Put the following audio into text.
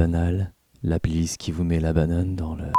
banal, la playlist qui vous met la banane dans le...